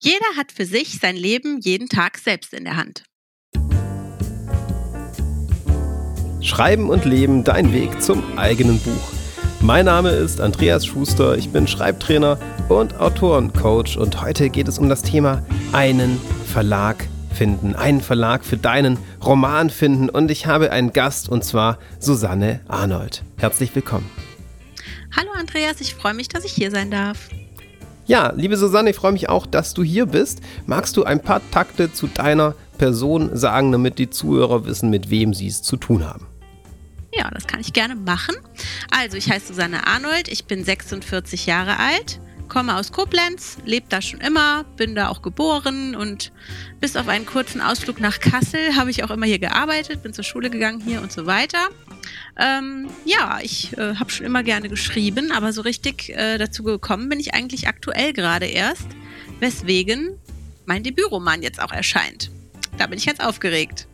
Jeder hat für sich sein Leben jeden Tag selbst in der Hand. Schreiben und Leben, dein Weg zum eigenen Buch. Mein Name ist Andreas Schuster, ich bin Schreibtrainer und Autorencoach und heute geht es um das Thema einen Verlag finden, einen Verlag für deinen Roman finden und ich habe einen Gast und zwar Susanne Arnold. Herzlich willkommen. Hallo Andreas, ich freue mich, dass ich hier sein darf. Ja, liebe Susanne, ich freue mich auch, dass du hier bist. Magst du ein paar Takte zu deiner Person sagen, damit die Zuhörer wissen, mit wem sie es zu tun haben? Ja, das kann ich gerne machen. Also, ich heiße Susanne Arnold, ich bin 46 Jahre alt, komme aus Koblenz, lebe da schon immer, bin da auch geboren und bis auf einen kurzen Ausflug nach Kassel habe ich auch immer hier gearbeitet, bin zur Schule gegangen hier und so weiter. Ähm, ja, ich äh, habe schon immer gerne geschrieben, aber so richtig äh, dazu gekommen bin ich eigentlich aktuell gerade erst, weswegen mein Debütroman jetzt auch erscheint. Da bin ich jetzt aufgeregt.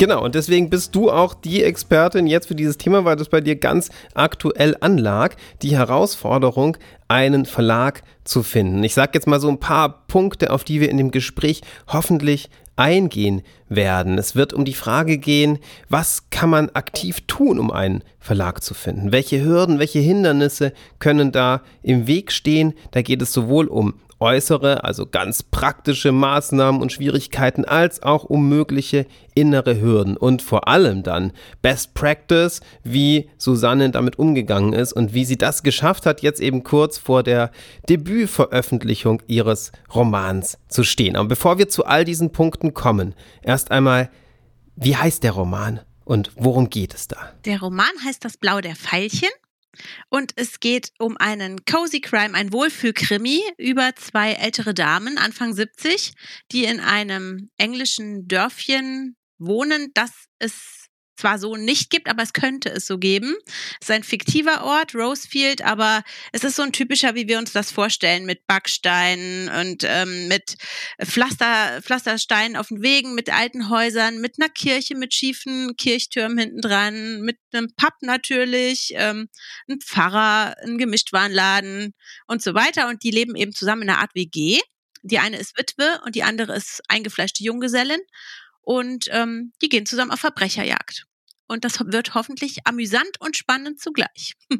Genau, und deswegen bist du auch die Expertin jetzt für dieses Thema, weil das bei dir ganz aktuell anlag, die Herausforderung, einen Verlag zu finden. Ich sage jetzt mal so ein paar Punkte, auf die wir in dem Gespräch hoffentlich eingehen werden. Es wird um die Frage gehen, was kann man aktiv tun, um einen Verlag zu finden? Welche Hürden, welche Hindernisse können da im Weg stehen? Da geht es sowohl um äußere, also ganz praktische Maßnahmen und Schwierigkeiten, als auch um mögliche innere Hürden und vor allem dann Best Practice, wie Susanne damit umgegangen ist und wie sie das geschafft hat, jetzt eben kurz vor der Debütveröffentlichung ihres Romans zu stehen. Aber bevor wir zu all diesen Punkten kommen, erst einmal, wie heißt der Roman und worum geht es da? Der Roman heißt Das Blau der Veilchen und es geht um einen Cozy Crime, ein Wohlfühlkrimi über zwei ältere Damen, Anfang 70, die in einem englischen Dörfchen wohnen, das es zwar so nicht gibt, aber es könnte es so geben. Es ist ein fiktiver Ort, Rosefield, aber es ist so ein typischer, wie wir uns das vorstellen, mit Backsteinen und ähm, mit Pflaster, Pflastersteinen auf den Wegen, mit alten Häusern, mit einer Kirche, mit schiefen Kirchtürmen hinten mit einem Pub natürlich, ähm, ein Pfarrer, ein Gemischtwarenladen und so weiter. Und die leben eben zusammen in einer Art WG. Die eine ist Witwe und die andere ist eingefleischte Junggesellin. Und ähm, die gehen zusammen auf Verbrecherjagd und das wird hoffentlich amüsant und spannend zugleich.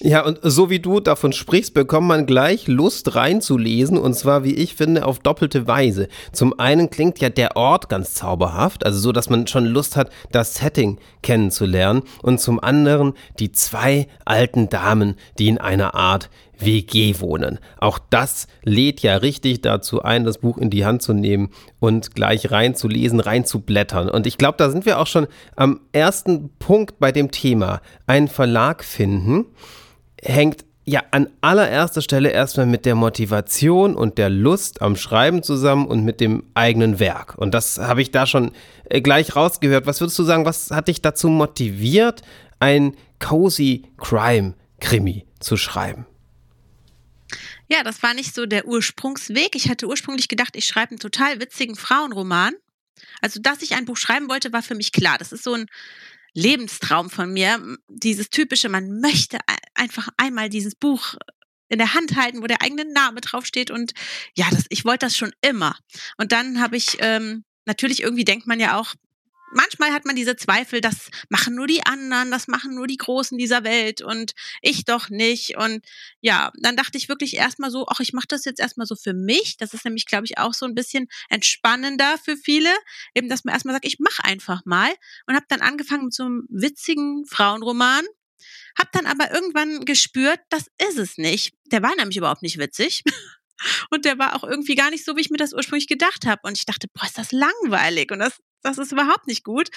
ja, und so wie du davon sprichst, bekommt man gleich Lust reinzulesen und zwar, wie ich finde, auf doppelte Weise. Zum einen klingt ja der Ort ganz zauberhaft, also so, dass man schon Lust hat, das Setting kennenzulernen und zum anderen die zwei alten Damen, die in einer Art WG wohnen. Auch das lädt ja richtig dazu ein, das Buch in die Hand zu nehmen und gleich reinzulesen, reinzublättern. Und ich glaube, da sind wir auch schon am ersten Punkt bei dem Thema. Ein Verlag finden hängt ja an allererster Stelle erstmal mit der Motivation und der Lust am Schreiben zusammen und mit dem eigenen Werk. Und das habe ich da schon äh, gleich rausgehört. Was würdest du sagen, was hat dich dazu motiviert, ein cozy Crime Krimi zu schreiben? Ja, das war nicht so der Ursprungsweg. Ich hatte ursprünglich gedacht, ich schreibe einen total witzigen Frauenroman. Also, dass ich ein Buch schreiben wollte, war für mich klar. Das ist so ein Lebenstraum von mir. Dieses typische, man möchte einfach einmal dieses Buch in der Hand halten, wo der eigene Name draufsteht. Und ja, das, ich wollte das schon immer. Und dann habe ich ähm, natürlich irgendwie denkt man ja auch, manchmal hat man diese Zweifel, das machen nur die anderen, das machen nur die Großen dieser Welt und ich doch nicht. Und ja, dann dachte ich wirklich erstmal so, ach, ich mache das jetzt erstmal so für mich. Das ist nämlich, glaube ich, auch so ein bisschen entspannender für viele, eben, dass man erstmal sagt, ich mache einfach mal und habe dann angefangen mit so einem witzigen Frauenroman. Hab dann aber irgendwann gespürt, das ist es nicht. Der war nämlich überhaupt nicht witzig. Und der war auch irgendwie gar nicht so, wie ich mir das ursprünglich gedacht habe. Und ich dachte, boah, ist das langweilig. Und das das ist überhaupt nicht gut.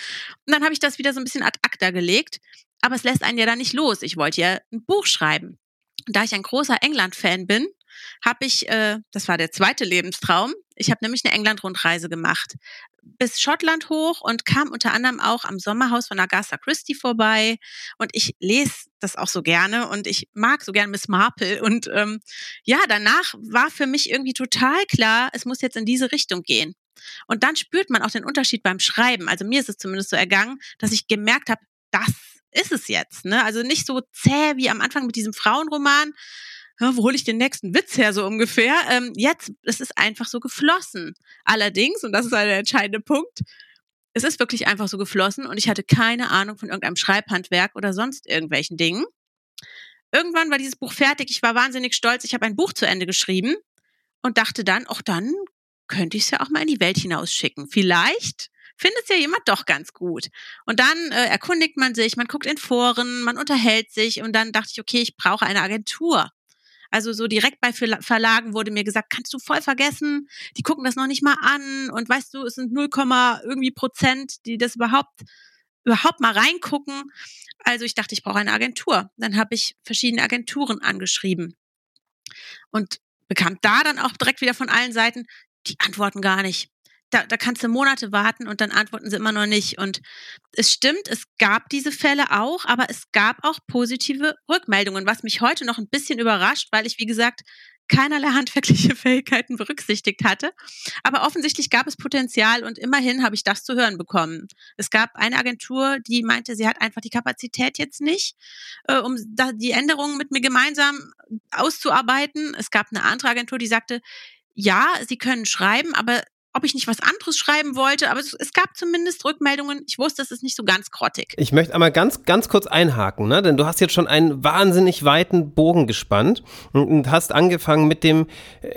Und dann habe ich das wieder so ein bisschen ad acta gelegt. Aber es lässt einen ja dann nicht los. Ich wollte ja ein Buch schreiben. Und da ich ein großer England-Fan bin, habe ich, äh, das war der zweite Lebenstraum, ich habe nämlich eine England-Rundreise gemacht. Bis Schottland hoch und kam unter anderem auch am Sommerhaus von Agatha Christie vorbei. Und ich lese das auch so gerne und ich mag so gerne Miss Marple. Und ähm, ja, danach war für mich irgendwie total klar, es muss jetzt in diese Richtung gehen. Und dann spürt man auch den Unterschied beim Schreiben. Also mir ist es zumindest so ergangen, dass ich gemerkt habe, das ist es jetzt. Ne? Also nicht so zäh wie am Anfang mit diesem Frauenroman, wo hole ich den nächsten Witz her, so ungefähr. Ähm, jetzt, es ist einfach so geflossen. Allerdings, und das ist ein entscheidender Punkt, es ist wirklich einfach so geflossen und ich hatte keine Ahnung von irgendeinem Schreibhandwerk oder sonst irgendwelchen Dingen. Irgendwann war dieses Buch fertig. Ich war wahnsinnig stolz. Ich habe ein Buch zu Ende geschrieben und dachte dann, auch dann könnte ich es ja auch mal in die Welt hinausschicken. Vielleicht findet es ja jemand doch ganz gut. Und dann äh, erkundigt man sich, man guckt in Foren, man unterhält sich und dann dachte ich, okay, ich brauche eine Agentur. Also so direkt bei Verlagen wurde mir gesagt, kannst du voll vergessen, die gucken das noch nicht mal an und weißt du, es sind 0, irgendwie Prozent, die das überhaupt überhaupt mal reingucken. Also ich dachte, ich brauche eine Agentur. Dann habe ich verschiedene Agenturen angeschrieben und bekam da dann auch direkt wieder von allen Seiten, die antworten gar nicht da, da kannst du Monate warten und dann antworten sie immer noch nicht. Und es stimmt, es gab diese Fälle auch, aber es gab auch positive Rückmeldungen, was mich heute noch ein bisschen überrascht, weil ich, wie gesagt, keinerlei handwerkliche Fähigkeiten berücksichtigt hatte. Aber offensichtlich gab es Potenzial und immerhin habe ich das zu hören bekommen. Es gab eine Agentur, die meinte, sie hat einfach die Kapazität jetzt nicht, äh, um die Änderungen mit mir gemeinsam auszuarbeiten. Es gab eine andere Agentur, die sagte, ja, sie können schreiben, aber ob ich nicht was anderes schreiben wollte, aber es, es, gab zumindest Rückmeldungen. Ich wusste, es ist nicht so ganz grottig. Ich möchte einmal ganz, ganz kurz einhaken, ne? denn du hast jetzt schon einen wahnsinnig weiten Bogen gespannt und, und hast angefangen mit dem,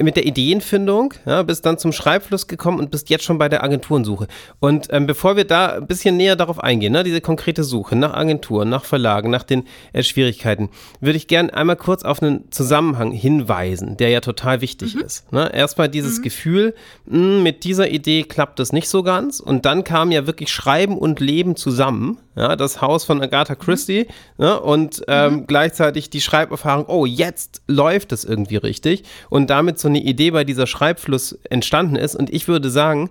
mit der Ideenfindung, ja, bist dann zum Schreibfluss gekommen und bist jetzt schon bei der Agenturensuche. Und ähm, bevor wir da ein bisschen näher darauf eingehen, ne, diese konkrete Suche nach Agenturen, nach Verlagen, nach den äh, Schwierigkeiten, würde ich gerne einmal kurz auf einen Zusammenhang hinweisen, der ja total wichtig mhm. ist. Ne? Erstmal dieses mhm. Gefühl, mh, hm, mit dieser Idee klappt es nicht so ganz. Und dann kam ja wirklich Schreiben und Leben zusammen. Ja, das Haus von Agatha. Christie ne, und ähm, mhm. gleichzeitig die Schreiberfahrung, oh, jetzt läuft es irgendwie richtig. Und damit so eine Idee bei dieser Schreibfluss entstanden ist. Und ich würde sagen,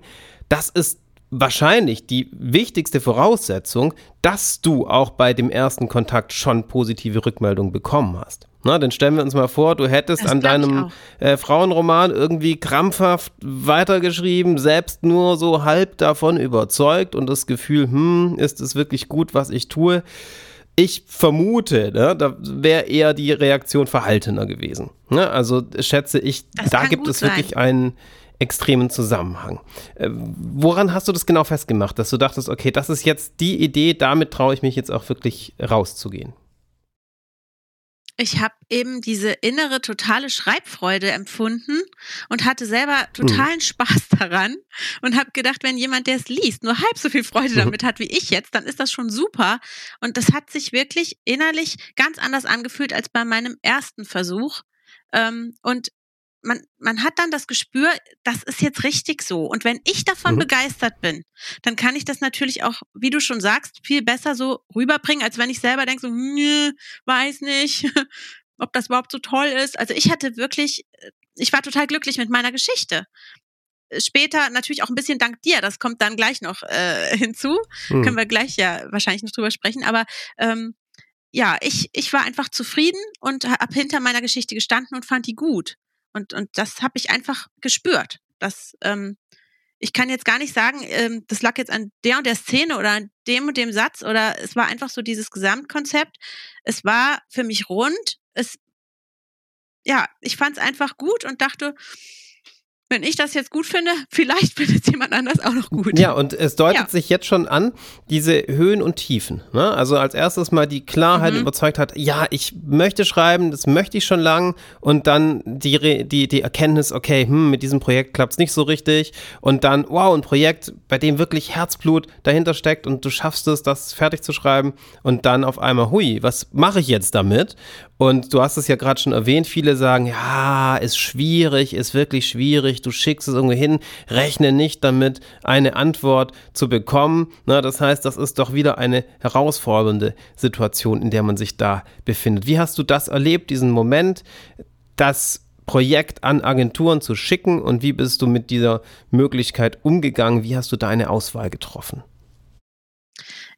das ist wahrscheinlich die wichtigste Voraussetzung, dass du auch bei dem ersten Kontakt schon positive Rückmeldungen bekommen hast. Na, dann stellen wir uns mal vor, du hättest das an deinem äh, Frauenroman irgendwie krampfhaft weitergeschrieben, selbst nur so halb davon überzeugt und das Gefühl, hm, ist es wirklich gut, was ich tue? Ich vermute, ne, da wäre eher die Reaktion verhaltener gewesen. Ne? Also schätze ich, das da gibt es sein. wirklich einen extremen Zusammenhang. Äh, woran hast du das genau festgemacht, dass du dachtest, okay, das ist jetzt die Idee, damit traue ich mich jetzt auch wirklich rauszugehen? Ich habe eben diese innere totale Schreibfreude empfunden und hatte selber totalen mhm. Spaß daran und habe gedacht, wenn jemand, der es liest, nur halb so viel Freude mhm. damit hat wie ich jetzt, dann ist das schon super. Und das hat sich wirklich innerlich ganz anders angefühlt als bei meinem ersten Versuch. Ähm, und man, man hat dann das Gespür, das ist jetzt richtig so. Und wenn ich davon mhm. begeistert bin, dann kann ich das natürlich auch, wie du schon sagst, viel besser so rüberbringen, als wenn ich selber denke, so, weiß nicht, ob das überhaupt so toll ist. Also ich hatte wirklich, äh, ich war total glücklich mit meiner Geschichte. Später natürlich auch ein bisschen dank dir, das kommt dann gleich noch äh, hinzu. Mhm. Können wir gleich ja wahrscheinlich noch drüber sprechen. Aber ähm, ja, ich, ich war einfach zufrieden und habe hinter meiner Geschichte gestanden und fand die gut. Und, und das habe ich einfach gespürt. Das, ähm, ich kann jetzt gar nicht sagen, ähm, das lag jetzt an der und der Szene oder an dem und dem Satz oder es war einfach so dieses Gesamtkonzept. Es war für mich rund. Es, ja, ich fand es einfach gut und dachte, wenn ich das jetzt gut finde, vielleicht findet es jemand anders auch noch gut. Ja, und es deutet ja. sich jetzt schon an, diese Höhen und Tiefen. Ne? Also als erstes mal die Klarheit mhm. überzeugt hat, ja, ich möchte schreiben, das möchte ich schon lang. Und dann die, die, die Erkenntnis, okay, hm, mit diesem Projekt klappt es nicht so richtig. Und dann, wow, ein Projekt, bei dem wirklich Herzblut dahinter steckt und du schaffst es, das fertig zu schreiben. Und dann auf einmal, hui, was mache ich jetzt damit? Und du hast es ja gerade schon erwähnt, viele sagen, ja, ist schwierig, ist wirklich schwierig, du schickst es irgendwo hin, rechne nicht damit, eine Antwort zu bekommen. Na, das heißt, das ist doch wieder eine herausfordernde Situation, in der man sich da befindet. Wie hast du das erlebt, diesen Moment, das Projekt an Agenturen zu schicken und wie bist du mit dieser Möglichkeit umgegangen? Wie hast du deine Auswahl getroffen?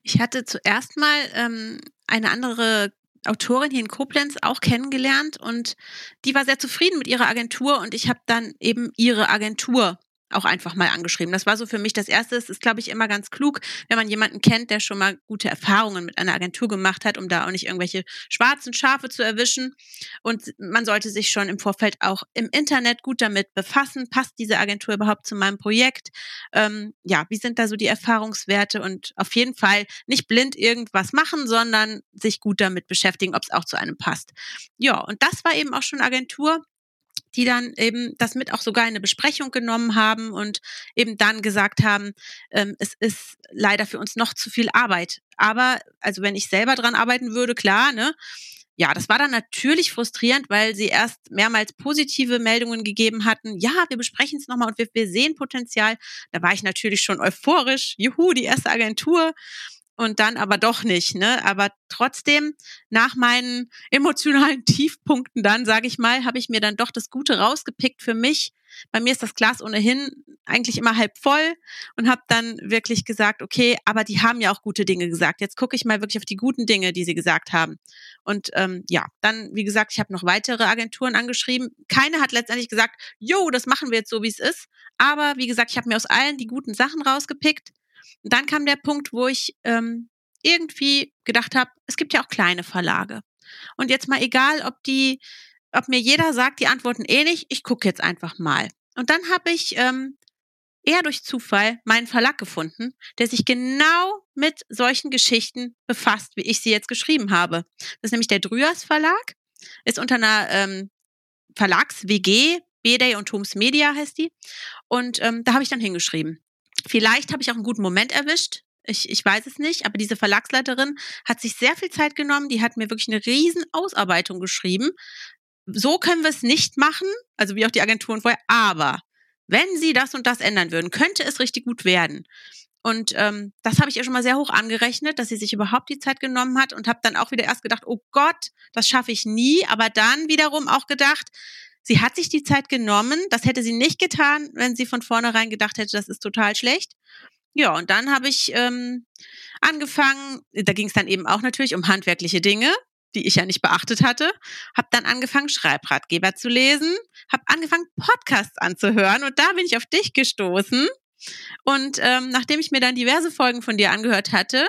Ich hatte zuerst mal ähm, eine andere Autorin hier in Koblenz auch kennengelernt und die war sehr zufrieden mit ihrer Agentur und ich habe dann eben ihre Agentur auch einfach mal angeschrieben. Das war so für mich das Erste. Es ist, glaube ich, immer ganz klug, wenn man jemanden kennt, der schon mal gute Erfahrungen mit einer Agentur gemacht hat, um da auch nicht irgendwelche schwarzen Schafe zu erwischen. Und man sollte sich schon im Vorfeld auch im Internet gut damit befassen. Passt diese Agentur überhaupt zu meinem Projekt? Ähm, ja, wie sind da so die Erfahrungswerte? Und auf jeden Fall nicht blind irgendwas machen, sondern sich gut damit beschäftigen, ob es auch zu einem passt. Ja, und das war eben auch schon Agentur die dann eben das mit auch sogar in eine Besprechung genommen haben und eben dann gesagt haben, ähm, es ist leider für uns noch zu viel Arbeit. Aber, also wenn ich selber dran arbeiten würde, klar, ne? Ja, das war dann natürlich frustrierend, weil sie erst mehrmals positive Meldungen gegeben hatten. Ja, wir besprechen es nochmal und wir, wir sehen Potenzial. Da war ich natürlich schon euphorisch. Juhu, die erste Agentur und dann aber doch nicht. Ne? Aber trotzdem, nach meinen emotionalen Tiefpunkten dann, sage ich mal, habe ich mir dann doch das Gute rausgepickt für mich. Bei mir ist das Glas ohnehin eigentlich immer halb voll und habe dann wirklich gesagt, okay, aber die haben ja auch gute Dinge gesagt. Jetzt gucke ich mal wirklich auf die guten Dinge, die sie gesagt haben. Und ähm, ja, dann, wie gesagt, ich habe noch weitere Agenturen angeschrieben. Keine hat letztendlich gesagt, jo, das machen wir jetzt so, wie es ist. Aber wie gesagt, ich habe mir aus allen die guten Sachen rausgepickt und dann kam der Punkt, wo ich ähm, irgendwie gedacht habe, es gibt ja auch kleine Verlage. Und jetzt mal egal, ob die, ob mir jeder sagt, die antworten eh nicht, ich gucke jetzt einfach mal. Und dann habe ich ähm, eher durch Zufall meinen Verlag gefunden, der sich genau mit solchen Geschichten befasst, wie ich sie jetzt geschrieben habe. Das ist nämlich der Drüers Verlag, ist unter einer ähm, Verlags-WG, B-Day und Thoms Media heißt die. Und ähm, da habe ich dann hingeschrieben. Vielleicht habe ich auch einen guten Moment erwischt. Ich, ich weiß es nicht, aber diese Verlagsleiterin hat sich sehr viel Zeit genommen. Die hat mir wirklich eine riesen Ausarbeitung geschrieben. So können wir es nicht machen, also wie auch die Agenturen vorher. Aber wenn sie das und das ändern würden, könnte es richtig gut werden. Und ähm, das habe ich ihr schon mal sehr hoch angerechnet, dass sie sich überhaupt die Zeit genommen hat und habe dann auch wieder erst gedacht, oh Gott, das schaffe ich nie. Aber dann wiederum auch gedacht, Sie hat sich die Zeit genommen. Das hätte sie nicht getan, wenn sie von vornherein gedacht hätte, das ist total schlecht. Ja, und dann habe ich ähm, angefangen, da ging es dann eben auch natürlich um handwerkliche Dinge, die ich ja nicht beachtet hatte, habe dann angefangen, Schreibratgeber zu lesen, habe angefangen, Podcasts anzuhören und da bin ich auf dich gestoßen. Und ähm, nachdem ich mir dann diverse Folgen von dir angehört hatte,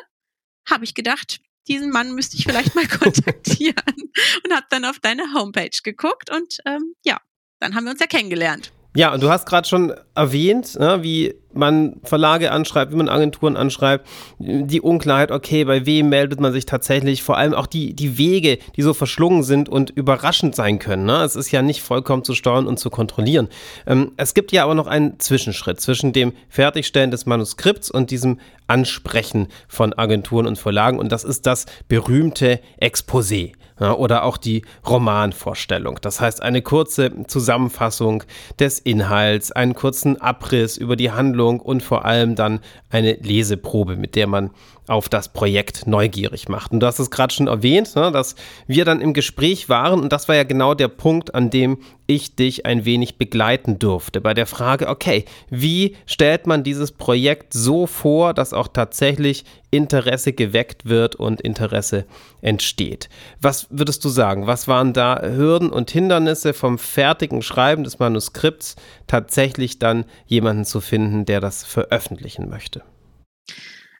habe ich gedacht, diesen Mann müsste ich vielleicht mal kontaktieren und habe dann auf deine Homepage geguckt und ähm, ja, dann haben wir uns ja kennengelernt. Ja, und du hast gerade schon erwähnt, ne, wie man Verlage anschreibt, wie man Agenturen anschreibt, die Unklarheit, okay, bei wem meldet man sich tatsächlich, vor allem auch die, die Wege, die so verschlungen sind und überraschend sein können. Ne? Es ist ja nicht vollkommen zu steuern und zu kontrollieren. Ähm, es gibt ja aber noch einen Zwischenschritt zwischen dem Fertigstellen des Manuskripts und diesem Ansprechen von Agenturen und Verlagen und das ist das berühmte Exposé oder auch die Romanvorstellung. Das heißt eine kurze Zusammenfassung des Inhalts, einen kurzen Abriss über die Handlung und vor allem dann eine Leseprobe, mit der man auf das Projekt neugierig macht. Und du hast es gerade schon erwähnt, ne, dass wir dann im Gespräch waren und das war ja genau der Punkt, an dem ich dich ein wenig begleiten durfte. Bei der Frage, okay, wie stellt man dieses Projekt so vor, dass auch tatsächlich Interesse geweckt wird und Interesse entsteht. Was würdest du sagen? Was waren da Hürden und Hindernisse vom fertigen Schreiben des Manuskripts tatsächlich dann jemanden zu finden, der das veröffentlichen möchte?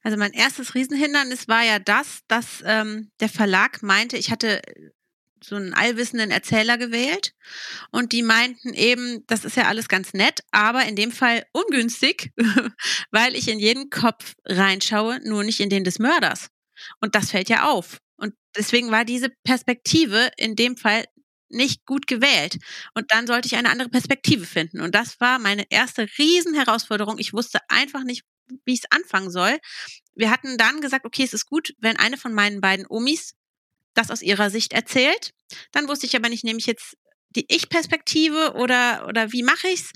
Also mein erstes Riesenhindernis war ja das, dass ähm, der Verlag meinte, ich hatte so einen allwissenden Erzähler gewählt und die meinten eben, das ist ja alles ganz nett, aber in dem Fall ungünstig, weil ich in jeden Kopf reinschaue, nur nicht in den des Mörders. Und das fällt ja auf. Und deswegen war diese Perspektive in dem Fall nicht gut gewählt. Und dann sollte ich eine andere Perspektive finden. Und das war meine erste Riesenherausforderung. Ich wusste einfach nicht, wie ich es anfangen soll. Wir hatten dann gesagt, okay, es ist gut, wenn eine von meinen beiden Omis das aus ihrer Sicht erzählt. Dann wusste ich aber nicht, nehme ich jetzt die Ich-Perspektive oder, oder wie mache ich's?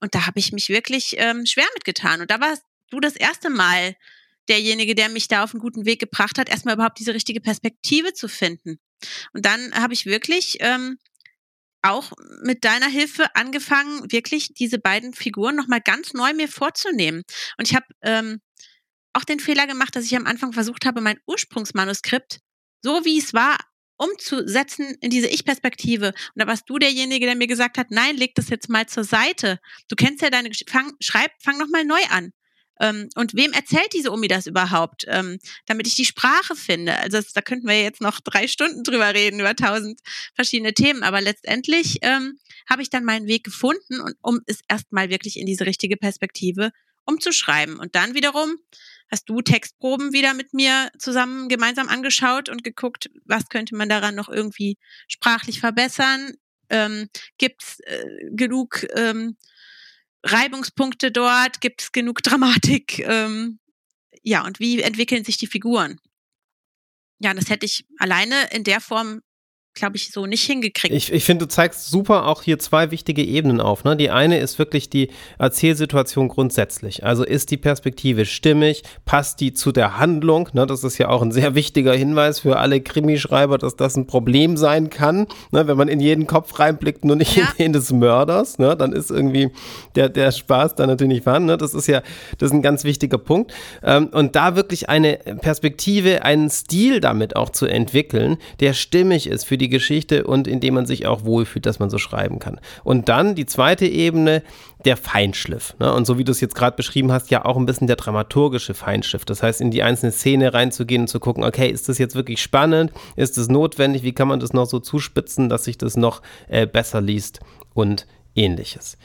Und da habe ich mich wirklich ähm, schwer mitgetan. Und da warst du das erste Mal derjenige, der mich da auf einen guten Weg gebracht hat, erstmal überhaupt diese richtige Perspektive zu finden. Und dann habe ich wirklich ähm, auch mit deiner Hilfe angefangen, wirklich diese beiden Figuren nochmal ganz neu mir vorzunehmen. Und ich habe ähm, auch den Fehler gemacht, dass ich am Anfang versucht habe, mein Ursprungsmanuskript so wie es war umzusetzen in diese Ich-Perspektive. Und da warst du derjenige, der mir gesagt hat, nein, leg das jetzt mal zur Seite. Du kennst ja deine fang, schreib, fang nochmal neu an. Ähm, und wem erzählt diese Omi das überhaupt? Ähm, damit ich die Sprache finde. Also das, da könnten wir jetzt noch drei Stunden drüber reden, über tausend verschiedene Themen. Aber letztendlich ähm, habe ich dann meinen Weg gefunden und um es erstmal wirklich in diese richtige Perspektive umzuschreiben. Und dann wiederum hast du Textproben wieder mit mir zusammen gemeinsam angeschaut und geguckt, was könnte man daran noch irgendwie sprachlich verbessern? Ähm, Gibt es äh, genug ähm, Reibungspunkte dort? Gibt es genug Dramatik? Ähm, ja, und wie entwickeln sich die Figuren? Ja, das hätte ich alleine in der Form glaube ich, so nicht hingekriegt. Ich, ich finde, du zeigst super auch hier zwei wichtige Ebenen auf. Ne? Die eine ist wirklich die Erzählsituation grundsätzlich. Also ist die Perspektive stimmig? Passt die zu der Handlung? Ne? Das ist ja auch ein sehr wichtiger Hinweis für alle Krimischreiber, dass das ein Problem sein kann. Ne? Wenn man in jeden Kopf reinblickt, nur nicht ja. in den des Mörders, ne? dann ist irgendwie der, der Spaß da natürlich nicht vorhanden. Ne? Das ist ja das ist ein ganz wichtiger Punkt. Ähm, und da wirklich eine Perspektive, einen Stil damit auch zu entwickeln, der stimmig ist für die die Geschichte und in dem man sich auch wohlfühlt, dass man so schreiben kann. Und dann die zweite Ebene, der Feinschliff. Ne? Und so wie du es jetzt gerade beschrieben hast, ja auch ein bisschen der dramaturgische Feinschliff. Das heißt, in die einzelne Szene reinzugehen und zu gucken, okay, ist das jetzt wirklich spannend? Ist es notwendig? Wie kann man das noch so zuspitzen, dass sich das noch äh, besser liest und ähnliches.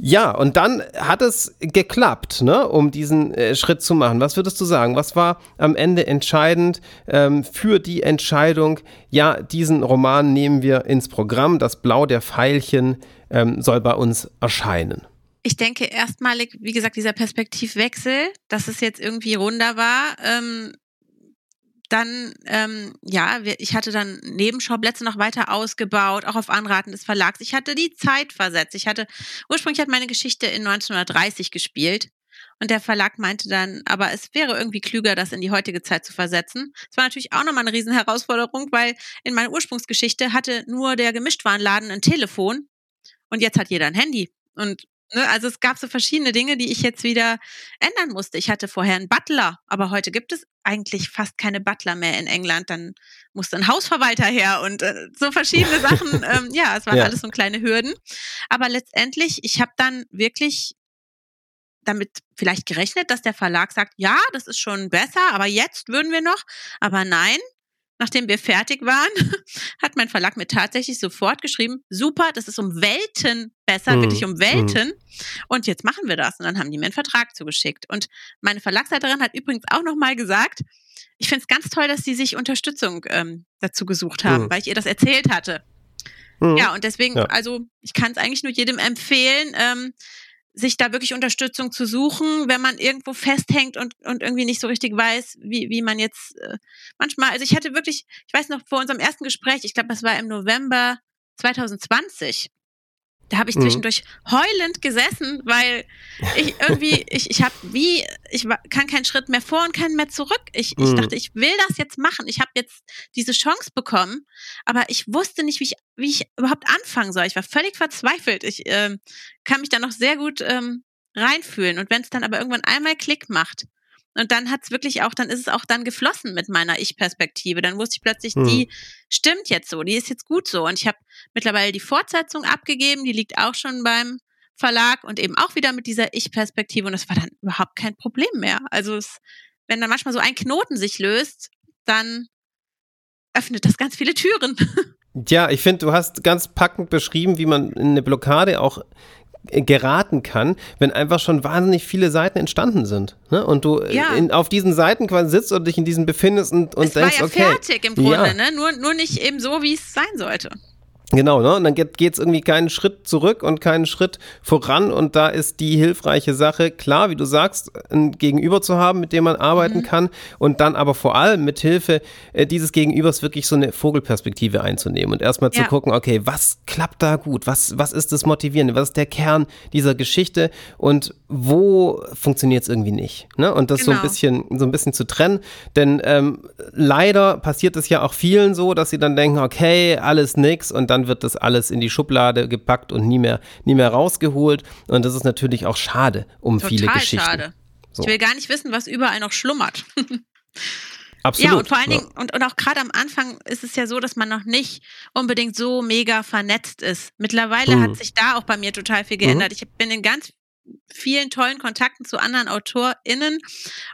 Ja, und dann hat es geklappt, ne, um diesen äh, Schritt zu machen. Was würdest du sagen? Was war am Ende entscheidend ähm, für die Entscheidung, ja, diesen Roman nehmen wir ins Programm, das Blau der Pfeilchen ähm, soll bei uns erscheinen? Ich denke erstmalig, wie gesagt, dieser Perspektivwechsel, dass es jetzt irgendwie runder war, ähm, dann, ähm, ja, ich hatte dann Nebenschauplätze noch weiter ausgebaut, auch auf Anraten des Verlags. Ich hatte die Zeit versetzt. Ich hatte, ursprünglich hat meine Geschichte in 1930 gespielt. Und der Verlag meinte dann, aber es wäre irgendwie klüger, das in die heutige Zeit zu versetzen. Es war natürlich auch nochmal eine Riesenherausforderung, weil in meiner Ursprungsgeschichte hatte nur der Gemischtwarenladen ein Telefon und jetzt hat jeder ein Handy. Und also es gab so verschiedene Dinge, die ich jetzt wieder ändern musste. Ich hatte vorher einen Butler, aber heute gibt es eigentlich fast keine Butler mehr in England. Dann musste ein Hausverwalter her und äh, so verschiedene Sachen. Ähm, ja, es waren ja. alles so kleine Hürden. Aber letztendlich, ich habe dann wirklich damit vielleicht gerechnet, dass der Verlag sagt, ja, das ist schon besser, aber jetzt würden wir noch. Aber nein, nachdem wir fertig waren, hat mein Verlag mir tatsächlich sofort geschrieben, super, das ist um Welten besser, mhm. wirklich um Welten. Mhm. Und jetzt machen wir das. Und dann haben die mir einen Vertrag zugeschickt. Und meine Verlagsleiterin hat übrigens auch nochmal gesagt, ich finde es ganz toll, dass sie sich Unterstützung ähm, dazu gesucht haben, mhm. weil ich ihr das erzählt hatte. Mhm. Ja, und deswegen, ja. also ich kann es eigentlich nur jedem empfehlen, ähm, sich da wirklich Unterstützung zu suchen, wenn man irgendwo festhängt und, und irgendwie nicht so richtig weiß, wie, wie man jetzt äh, manchmal, also ich hatte wirklich, ich weiß noch vor unserem ersten Gespräch, ich glaube, das war im November 2020, da habe ich mhm. zwischendurch heulend gesessen, weil ich irgendwie, ich, ich habe wie, ich kann keinen Schritt mehr vor und keinen mehr zurück. Ich, mhm. ich dachte, ich will das jetzt machen. Ich habe jetzt diese Chance bekommen, aber ich wusste nicht, wie ich, wie ich überhaupt anfangen soll. Ich war völlig verzweifelt. Ich ähm, kann mich da noch sehr gut ähm, reinfühlen. Und wenn es dann aber irgendwann einmal Klick macht, und dann hat's wirklich auch, dann ist es auch dann geflossen mit meiner Ich-Perspektive. Dann wusste ich plötzlich, hm. die stimmt jetzt so, die ist jetzt gut so. Und ich habe mittlerweile die Fortsetzung abgegeben, die liegt auch schon beim Verlag und eben auch wieder mit dieser Ich-Perspektive. Und das war dann überhaupt kein Problem mehr. Also es, wenn dann manchmal so ein Knoten sich löst, dann öffnet das ganz viele Türen. Ja, ich finde, du hast ganz packend beschrieben, wie man in eine Blockade auch geraten kann, wenn einfach schon wahnsinnig viele Seiten entstanden sind. Ne? Und du ja. in, auf diesen Seiten quasi sitzt und dich in diesen befindest und, und es denkst, war ja okay. fertig im Grunde, ja. ne? nur, nur nicht eben so, wie es sein sollte. Genau, ne? Und dann geht es irgendwie keinen Schritt zurück und keinen Schritt voran. Und da ist die hilfreiche Sache, klar, wie du sagst, ein Gegenüber zu haben, mit dem man arbeiten mhm. kann. Und dann aber vor allem mit Hilfe äh, dieses Gegenübers wirklich so eine Vogelperspektive einzunehmen und erstmal ja. zu gucken, okay, was klappt da gut? Was, was ist das Motivierende? Was ist der Kern dieser Geschichte? Und wo funktioniert es irgendwie nicht? Ne? Und das genau. so ein genau. bisschen, so ein bisschen zu trennen. Denn ähm, leider passiert es ja auch vielen so, dass sie dann denken, okay, alles nix und dann dann wird das alles in die Schublade gepackt und nie mehr, nie mehr rausgeholt. Und das ist natürlich auch schade um Total viele Geschichten. Schade. So. Ich will gar nicht wissen, was überall noch schlummert. Absolut. Ja, und vor allen Dingen, und, und auch gerade am Anfang ist es ja so, dass man noch nicht unbedingt so mega vernetzt ist. Mittlerweile mhm. hat sich da auch bei mir total viel geändert. Mhm. Ich bin in ganz vielen tollen Kontakten zu anderen AutorInnen.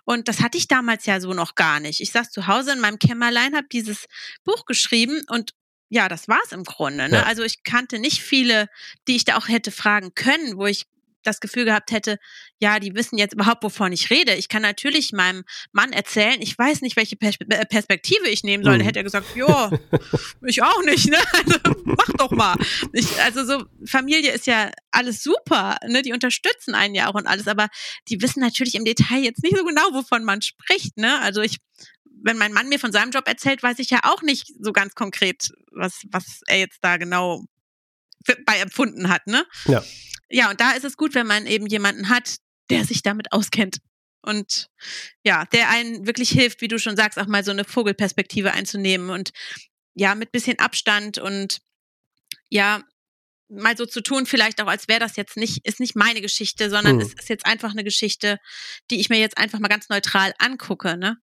Und das hatte ich damals ja so noch gar nicht. Ich saß zu Hause in meinem Kämmerlein, habe dieses Buch geschrieben und ja, das war es im Grunde. Ne? Ja. Also ich kannte nicht viele, die ich da auch hätte fragen können, wo ich das Gefühl gehabt hätte, ja, die wissen jetzt überhaupt, wovon ich rede. Ich kann natürlich meinem Mann erzählen, ich weiß nicht, welche äh, Perspektive ich nehmen soll. Mhm. Hätte er gesagt, ja, ich auch nicht, ne? Also mach doch mal. Ich, also so, Familie ist ja alles super, ne? Die unterstützen einen ja auch und alles, aber die wissen natürlich im Detail jetzt nicht so genau, wovon man spricht, ne? Also ich wenn mein Mann mir von seinem Job erzählt, weiß ich ja auch nicht so ganz konkret, was, was er jetzt da genau bei empfunden hat, ne? Ja ja, und da ist es gut, wenn man eben jemanden hat, der sich damit auskennt. Und ja, der einen wirklich hilft, wie du schon sagst, auch mal so eine Vogelperspektive einzunehmen und ja, mit bisschen Abstand und ja, mal so zu tun, vielleicht auch, als wäre das jetzt nicht, ist nicht meine Geschichte, sondern hm. es ist jetzt einfach eine Geschichte, die ich mir jetzt einfach mal ganz neutral angucke, ne?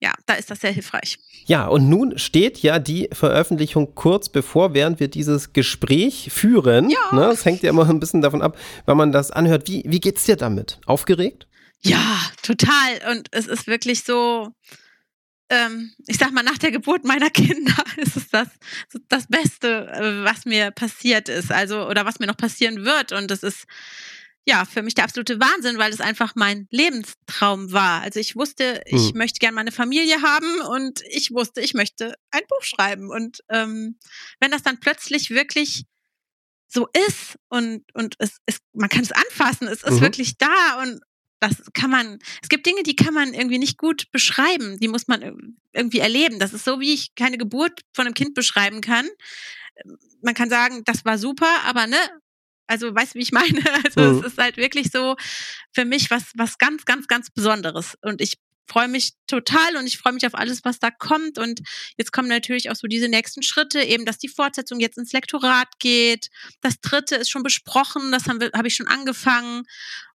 Ja, da ist das sehr hilfreich. Ja, und nun steht ja die Veröffentlichung kurz bevor, während wir dieses Gespräch führen. Ja. Ne, es hängt ja immer ein bisschen davon ab, wenn man das anhört. Wie, wie geht's dir damit? Aufgeregt? Ja, total. Und es ist wirklich so, ähm, ich sag mal, nach der Geburt meiner Kinder ist es das, das Beste, äh, was mir passiert ist. Also, oder was mir noch passieren wird. Und es ist, ja, für mich der absolute Wahnsinn, weil es einfach mein Lebenstraum war. Also ich wusste, ich hm. möchte gerne meine Familie haben und ich wusste, ich möchte ein Buch schreiben. Und ähm, wenn das dann plötzlich wirklich so ist und, und es, es, man kann es anfassen, es ist mhm. wirklich da und das kann man, es gibt Dinge, die kann man irgendwie nicht gut beschreiben, die muss man irgendwie erleben. Das ist so, wie ich keine Geburt von einem Kind beschreiben kann. Man kann sagen, das war super, aber ne, also weißt du, wie ich meine? Also mhm. es ist halt wirklich so für mich was, was ganz, ganz, ganz Besonderes. Und ich freue mich total und ich freue mich auf alles, was da kommt. Und jetzt kommen natürlich auch so diese nächsten Schritte, eben, dass die Fortsetzung jetzt ins Lektorat geht. Das dritte ist schon besprochen, das habe hab ich schon angefangen.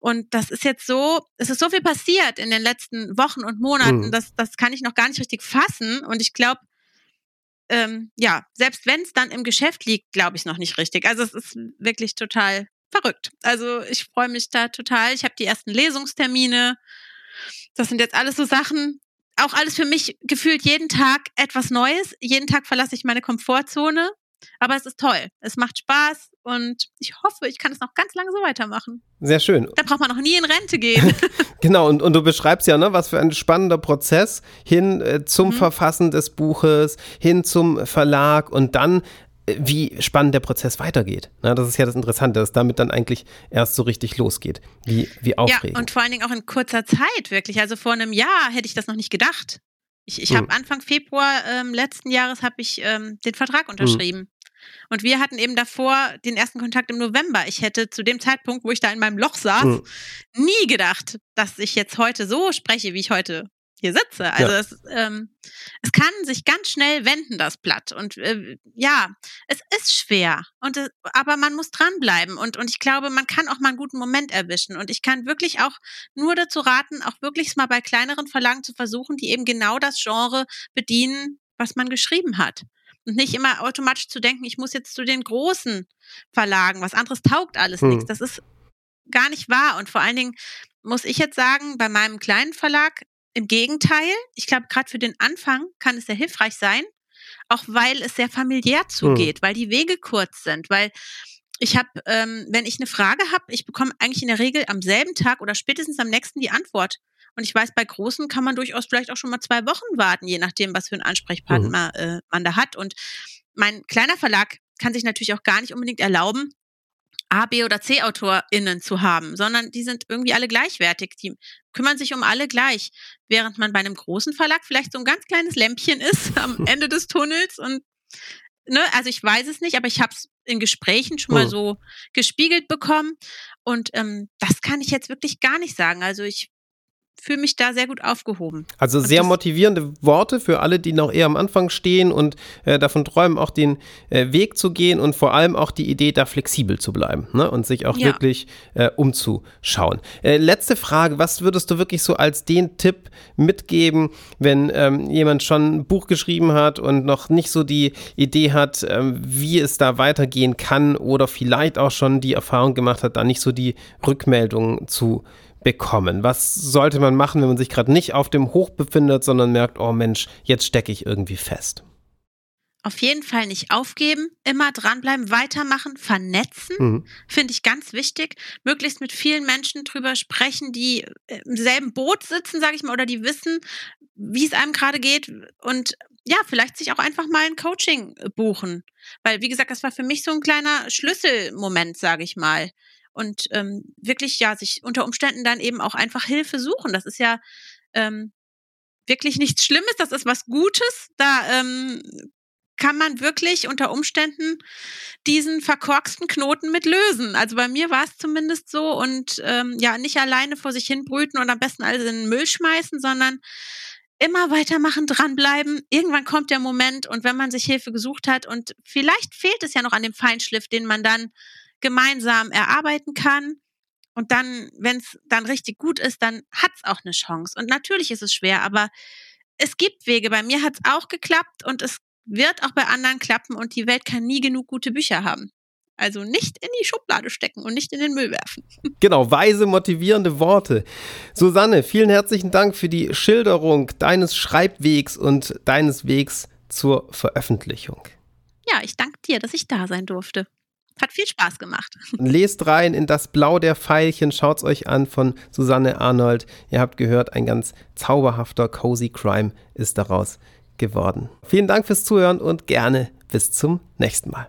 Und das ist jetzt so, es ist so viel passiert in den letzten Wochen und Monaten, mhm. das, das kann ich noch gar nicht richtig fassen. Und ich glaube, ähm, ja, selbst wenn es dann im Geschäft liegt, glaube ich noch nicht richtig. Also es ist wirklich total verrückt. Also ich freue mich da total. Ich habe die ersten Lesungstermine. Das sind jetzt alles so Sachen. Auch alles für mich gefühlt jeden Tag etwas Neues. Jeden Tag verlasse ich meine Komfortzone. Aber es ist toll. Es macht Spaß und ich hoffe, ich kann es noch ganz lange so weitermachen. Sehr schön. Da braucht man noch nie in Rente gehen. genau, und, und du beschreibst ja, ne, was für ein spannender Prozess hin äh, zum mhm. Verfassen des Buches, hin zum Verlag und dann äh, wie spannend der Prozess weitergeht. Na, das ist ja das Interessante, dass damit dann eigentlich erst so richtig losgeht. Wie, wie aufregend. Ja, und vor allen Dingen auch in kurzer Zeit, wirklich. Also vor einem Jahr hätte ich das noch nicht gedacht. Ich, ich hm. habe Anfang Februar ähm, letzten Jahres habe ich ähm, den Vertrag hm. unterschrieben. Hm. Und wir hatten eben davor den ersten Kontakt im November. Ich hätte zu dem Zeitpunkt, wo ich da in meinem Loch saß, hm. nie gedacht, dass ich jetzt heute so spreche, wie ich heute hier sitze. Also ja. es, ähm, es kann sich ganz schnell wenden, das Blatt. Und äh, ja, es ist schwer. Und, äh, aber man muss dranbleiben. Und, und ich glaube, man kann auch mal einen guten Moment erwischen. Und ich kann wirklich auch nur dazu raten, auch wirklich mal bei kleineren Verlagen zu versuchen, die eben genau das Genre bedienen, was man geschrieben hat. Und nicht immer automatisch zu denken, ich muss jetzt zu den großen Verlagen, was anderes taugt alles hm. nichts. Das ist gar nicht wahr. Und vor allen Dingen muss ich jetzt sagen, bei meinem kleinen Verlag im Gegenteil, ich glaube, gerade für den Anfang kann es sehr hilfreich sein, auch weil es sehr familiär zugeht, hm. weil die Wege kurz sind, weil ich habe, ähm, wenn ich eine Frage habe, ich bekomme eigentlich in der Regel am selben Tag oder spätestens am nächsten die Antwort. Und ich weiß, bei Großen kann man durchaus vielleicht auch schon mal zwei Wochen warten, je nachdem, was für einen Ansprechpartner mhm. äh, man da hat. Und mein kleiner Verlag kann sich natürlich auch gar nicht unbedingt erlauben, A, B oder C AutorInnen zu haben, sondern die sind irgendwie alle gleichwertig. Die kümmern sich um alle gleich. Während man bei einem großen Verlag vielleicht so ein ganz kleines Lämpchen ist am Ende des Tunnels und ne, also ich weiß es nicht, aber ich habe es in Gesprächen schon mal oh. so gespiegelt bekommen. Und ähm, das kann ich jetzt wirklich gar nicht sagen. Also ich fühle mich da sehr gut aufgehoben. Also sehr motivierende Worte für alle, die noch eher am Anfang stehen und äh, davon träumen, auch den äh, Weg zu gehen und vor allem auch die Idee, da flexibel zu bleiben ne? und sich auch ja. wirklich äh, umzuschauen. Äh, letzte Frage, was würdest du wirklich so als den Tipp mitgeben, wenn ähm, jemand schon ein Buch geschrieben hat und noch nicht so die Idee hat, ähm, wie es da weitergehen kann oder vielleicht auch schon die Erfahrung gemacht hat, da nicht so die Rückmeldung zu bekommen? Was sollte man machen, wenn man sich gerade nicht auf dem Hoch befindet, sondern merkt, oh Mensch, jetzt stecke ich irgendwie fest? Auf jeden Fall nicht aufgeben, immer dranbleiben, weitermachen, vernetzen, mhm. finde ich ganz wichtig. Möglichst mit vielen Menschen drüber sprechen, die im selben Boot sitzen, sage ich mal, oder die wissen, wie es einem gerade geht und ja, vielleicht sich auch einfach mal ein Coaching buchen. Weil, wie gesagt, das war für mich so ein kleiner Schlüsselmoment, sage ich mal und ähm, wirklich ja sich unter Umständen dann eben auch einfach Hilfe suchen. Das ist ja ähm, wirklich nichts Schlimmes, das ist was Gutes. Da ähm, kann man wirklich unter Umständen diesen verkorksten Knoten mit lösen. Also bei mir war es zumindest so und ähm, ja, nicht alleine vor sich hin brüten und am besten alles in den Müll schmeißen, sondern immer weitermachen, dranbleiben. Irgendwann kommt der Moment und wenn man sich Hilfe gesucht hat und vielleicht fehlt es ja noch an dem Feinschliff, den man dann gemeinsam erarbeiten kann. Und dann, wenn es dann richtig gut ist, dann hat es auch eine Chance. Und natürlich ist es schwer, aber es gibt Wege. Bei mir hat es auch geklappt und es wird auch bei anderen klappen und die Welt kann nie genug gute Bücher haben. Also nicht in die Schublade stecken und nicht in den Müll werfen. Genau, weise, motivierende Worte. Susanne, vielen herzlichen Dank für die Schilderung deines Schreibwegs und deines Wegs zur Veröffentlichung. Ja, ich danke dir, dass ich da sein durfte. Hat viel Spaß gemacht. Lest rein in das Blau der Pfeilchen, schaut es euch an von Susanne Arnold. Ihr habt gehört, ein ganz zauberhafter Cozy Crime ist daraus geworden. Vielen Dank fürs Zuhören und gerne bis zum nächsten Mal.